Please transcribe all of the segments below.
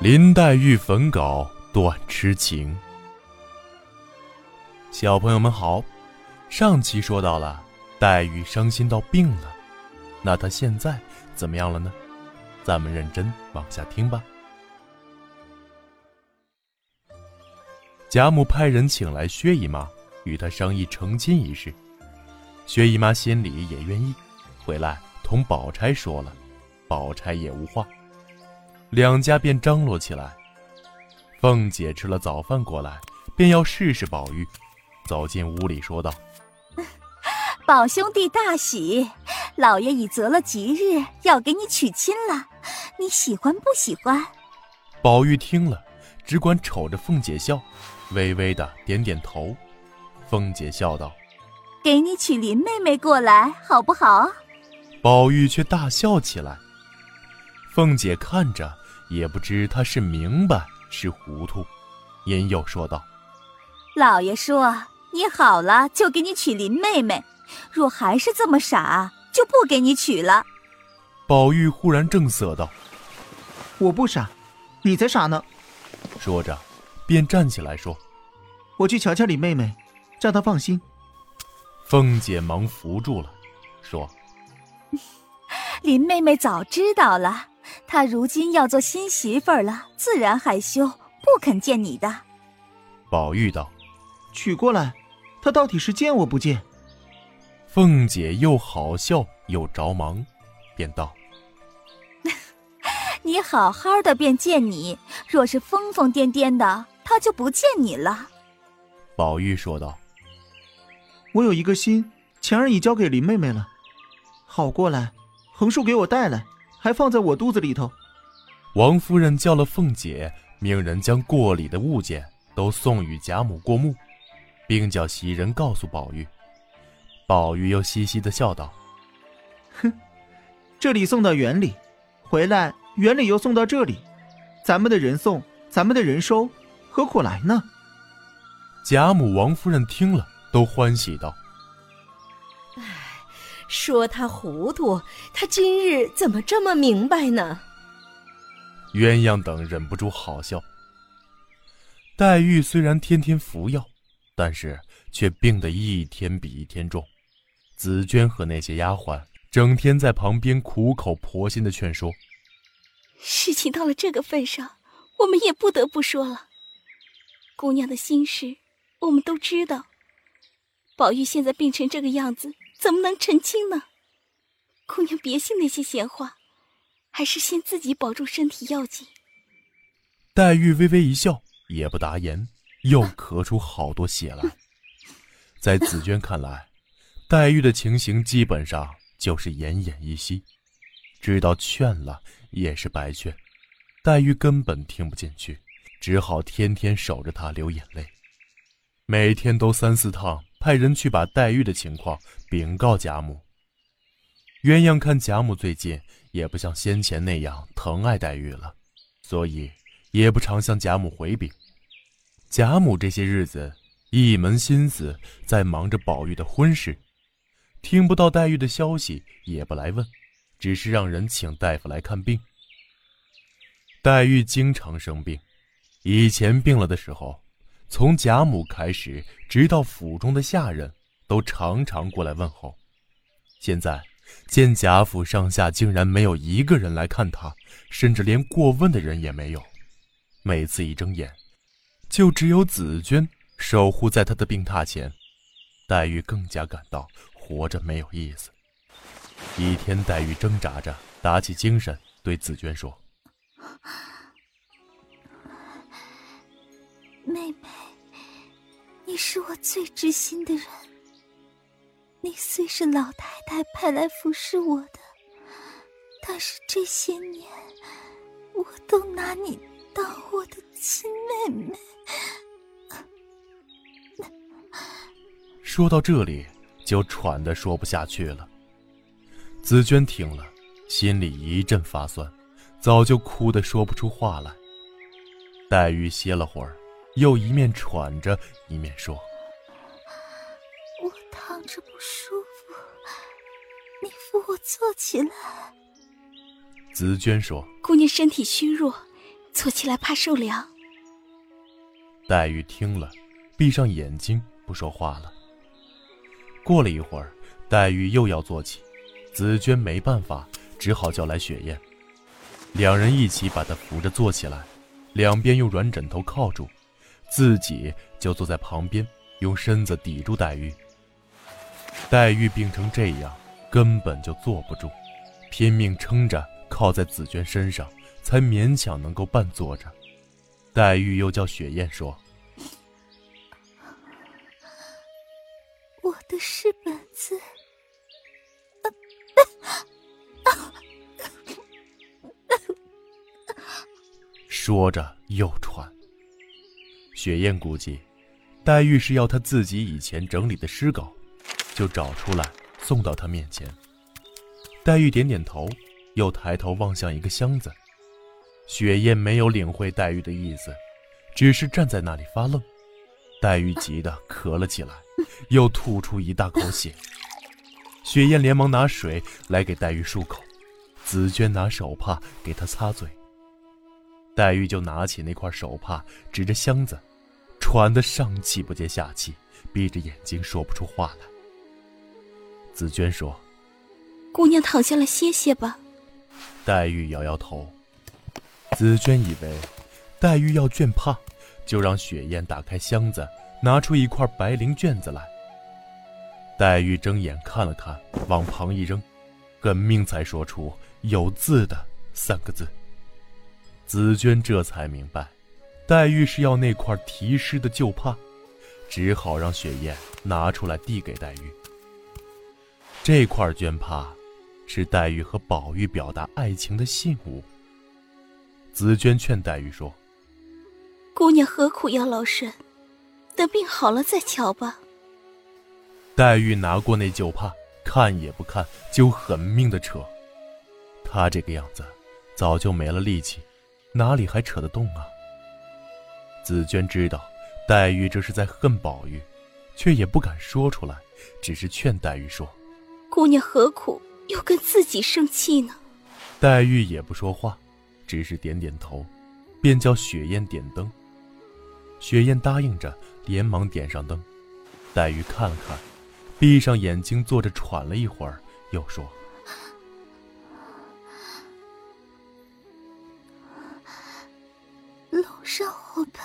林黛玉焚稿断痴情。小朋友们好，上期说到了黛玉伤心到病了，那她现在怎么样了呢？咱们认真往下听吧。贾母派人请来薛姨妈，与她商议成亲一事。薛姨妈心里也愿意，回来同宝钗说了，宝钗也无话。两家便张罗起来。凤姐吃了早饭过来，便要试试宝玉。走进屋里，说道：“ 宝兄弟大喜，老爷已择了吉日，要给你娶亲了。你喜欢不喜欢？”宝玉听了，只管瞅着凤姐笑，微微的点点头。凤姐笑道：“给你娶林妹妹过来，好不好？”宝玉却大笑起来。凤姐看着。也不知他是明白是糊涂，因又说道：“老爷说你好了就给你娶林妹妹，若还是这么傻，就不给你娶了。”宝玉忽然正色道：“我不傻，你才傻呢。”说着，便站起来说：“我去瞧瞧林妹妹，叫她放心。”凤姐忙扶住了，说：“林妹妹早知道了。”她如今要做新媳妇儿了，自然害羞，不肯见你的。宝玉道：“娶过来，她到底是见我不见？”凤姐又好笑又着忙，便道：“你好好的便见你，若是疯疯癫癫的，她就不见你了。”宝玉说道：“我有一个心，前儿已交给林妹妹了，好过来，横竖给我带来。”还放在我肚子里头。王夫人叫了凤姐，命人将过礼的物件都送与贾母过目，并叫袭人告诉宝玉。宝玉又嘻嘻的笑道：“哼，这里送到园里，回来园里又送到这里，咱们的人送，咱们的人收，何苦来呢？”贾母、王夫人听了，都欢喜道。说他糊涂，他今日怎么这么明白呢？鸳鸯等忍不住好笑。黛玉虽然天天服药，但是却病得一天比一天重。紫娟和那些丫鬟整天在旁边苦口婆心的劝说。事情到了这个份上，我们也不得不说了。姑娘的心事，我们都知道。宝玉现在病成这个样子。怎么能澄清呢？姑娘别信那些闲话，还是先自己保重身体要紧。黛玉微微一笑，也不答言，又咳出好多血来。在紫娟看来，黛玉的情形基本上就是奄奄一息，知道劝了也是白劝，黛玉根本听不进去，只好天天守着她流眼泪，每天都三四趟。派人去把黛玉的情况禀告贾母。鸳鸯看贾母最近也不像先前那样疼爱黛玉了，所以也不常向贾母回禀。贾母这些日子一门心思在忙着宝玉的婚事，听不到黛玉的消息也不来问，只是让人请大夫来看病。黛玉经常生病，以前病了的时候。从贾母开始，直到府中的下人，都常常过来问候。现在见贾府上下竟然没有一个人来看他，甚至连过问的人也没有。每次一睁眼，就只有紫娟守护在他的病榻前。黛玉更加感到活着没有意思。一天，黛玉挣扎着打起精神，对紫娟说。妹妹，你是我最知心的人。你虽是老太太派来服侍我的，但是这些年，我都拿你当我的亲妹妹。说到这里，就喘的说不下去了。紫娟听了，心里一阵发酸，早就哭得说不出话来。黛玉歇了会儿。又一面喘着，一面说：“我躺着不舒服，你扶我坐起来。”紫娟说：“姑娘身体虚弱，坐起来怕受凉。黛玉听了，闭上眼睛不说话了。过了一会儿，黛玉又要坐起，紫娟没办法，只好叫来雪雁，两人一起把她扶着坐起来，两边用软枕头靠住，自己就坐在旁边，用身子抵住黛玉。黛玉病成这样，根本就坐不住，拼命撑着靠在紫娟身上，才勉强能够半坐着。黛玉又叫雪雁说：“我的是本子。”说着又喘。雪雁估计，黛玉是要她自己以前整理的诗稿，就找出来送到她面前。黛玉点点头，又抬头望向一个箱子。雪雁没有领会黛玉的意思，只是站在那里发愣。黛玉急得咳了起来，又吐出一大口血。雪雁连忙拿水来给黛玉漱口，紫娟拿手帕给她擦嘴。黛玉就拿起那块手帕，指着箱子，喘得上气不接下气，闭着眼睛说不出话来。紫娟说：“姑娘躺下来歇歇吧。”黛玉摇摇头。紫娟以为黛玉要绢帕，就让雪雁打开箱子，拿出一块白绫卷子来。黛玉睁眼看了看，往旁一扔，狠命才说出“有字的”三个字。紫娟这才明白，黛玉是要那块题诗的旧帕，只好让雪雁拿出来递给黛玉。这块绢帕，是黛玉和宝玉表达爱情的信物。紫娟劝黛玉说：“姑娘何苦要劳神？等病好了再瞧吧。”黛玉拿过那旧帕，看也不看，就狠命的扯。她这个样子，早就没了力气，哪里还扯得动啊？紫娟知道黛玉这是在恨宝玉，却也不敢说出来，只是劝黛玉说：“姑娘何苦又跟自己生气呢？”黛玉也不说话。只是点点头，便叫雪雁点灯。雪雁答应着，连忙点上灯。黛玉看了看，闭上眼睛坐着喘了一会儿，又说：“楼上火盆。”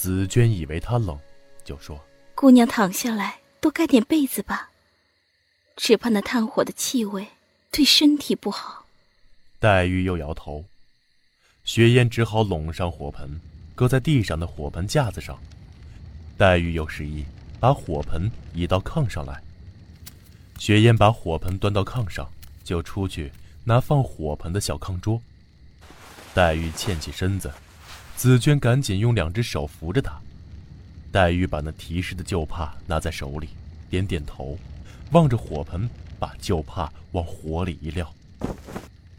紫娟以为他冷，就说：“姑娘躺下来，多盖点被子吧，只怕那炭火的气味对身体不好。”黛玉又摇头，雪雁只好拢上火盆，搁在地上的火盆架子上。黛玉又示意把火盆移到炕上来。雪雁把火盆端到炕上，就出去拿放火盆的小炕桌。黛玉欠起身子。紫娟赶紧用两只手扶着她，黛玉把那提示的旧帕拿在手里，点点头，望着火盆，把旧帕往火里一撂。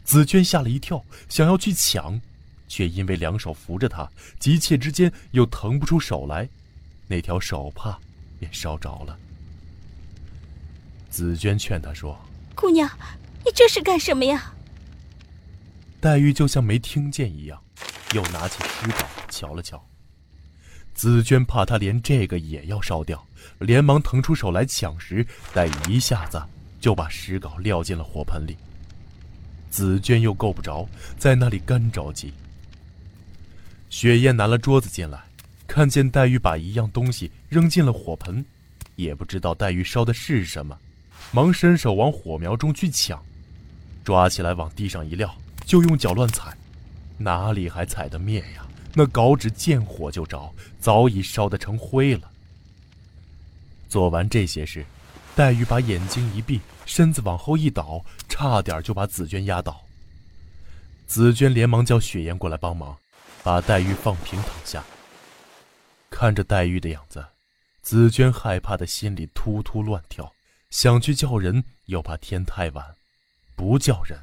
紫娟吓了一跳，想要去抢，却因为两手扶着她，急切之间又腾不出手来，那条手帕便烧着了。紫娟劝她说：“姑娘，你这是干什么呀？”黛玉就像没听见一样。又拿起诗稿瞧了瞧，紫娟怕他连这个也要烧掉，连忙腾出手来抢时，黛玉一下子就把诗稿撂进了火盆里。紫娟又够不着，在那里干着急。雪雁拿了桌子进来，看见黛玉把一样东西扔进了火盆，也不知道黛玉烧的是什么，忙伸手往火苗中去抢，抓起来往地上一撂，就用脚乱踩。哪里还踩得灭呀？那稿纸见火就着，早已烧得成灰了。做完这些事，黛玉把眼睛一闭，身子往后一倒，差点就把紫娟压倒。紫娟连忙叫雪雁过来帮忙，把黛玉放平躺下。看着黛玉的样子，紫娟害怕的心里突突乱跳，想去叫人，又怕天太晚；不叫人，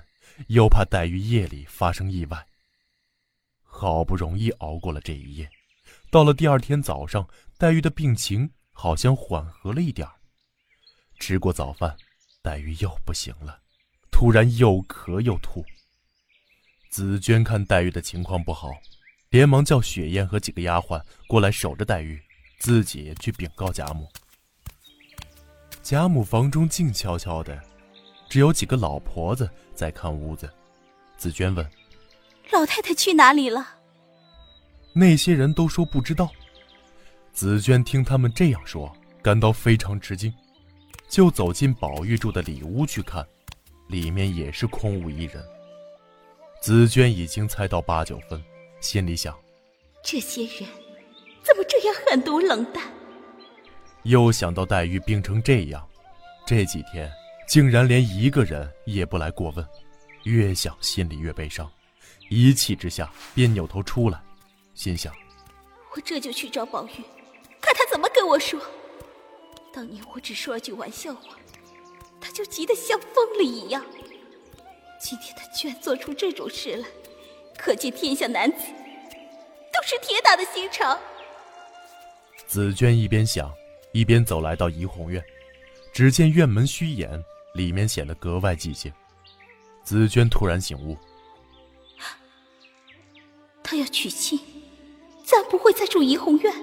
又怕黛玉夜里发生意外。好不容易熬过了这一夜，到了第二天早上，黛玉的病情好像缓和了一点儿吃过早饭，黛玉又不行了，突然又咳又吐。紫娟看黛玉的情况不好，连忙叫雪雁和几个丫鬟过来守着黛玉，自己去禀告贾母。贾母房中静悄悄的，只有几个老婆子在看屋子。紫娟问：“老太太去哪里了？”那些人都说不知道。紫娟听他们这样说，感到非常吃惊，就走进宝玉住的里屋去看，里面也是空无一人。紫娟已经猜到八九分，心里想：这些人怎么这样狠毒冷淡？又想到黛玉病成这样，这几天竟然连一个人也不来过问，越想心里越悲伤，一气之下便扭头出来，心想：我这就去找宝玉，看他怎么跟我说。当年我只说了句玩笑话，他就急得像疯了一样。今天他居然做出这种事来，可见天下男子都是铁打的心肠。紫娟一边想，一边走来到怡红院，只见院门虚掩，里面显得格外寂静。紫娟突然醒悟，他要娶亲，暂不会再住怡红院，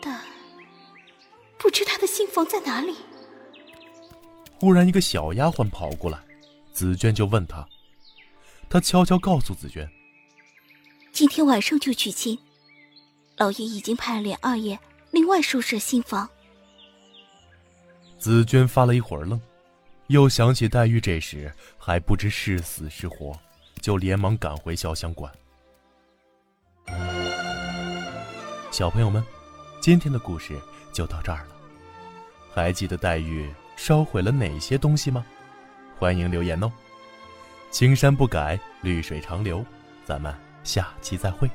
但不知他的新房在哪里。忽然，一个小丫鬟跑过来。紫娟就问他，他悄悄告诉紫娟：“今天晚上就娶亲，老爷已经派了琏二爷另外收拾新房。”紫娟发了一会儿愣，又想起黛玉这时还不知是死是活，就连忙赶回潇湘馆。小朋友们，今天的故事就到这儿了，还记得黛玉烧毁了哪些东西吗？欢迎留言哦！青山不改，绿水长流，咱们下期再会。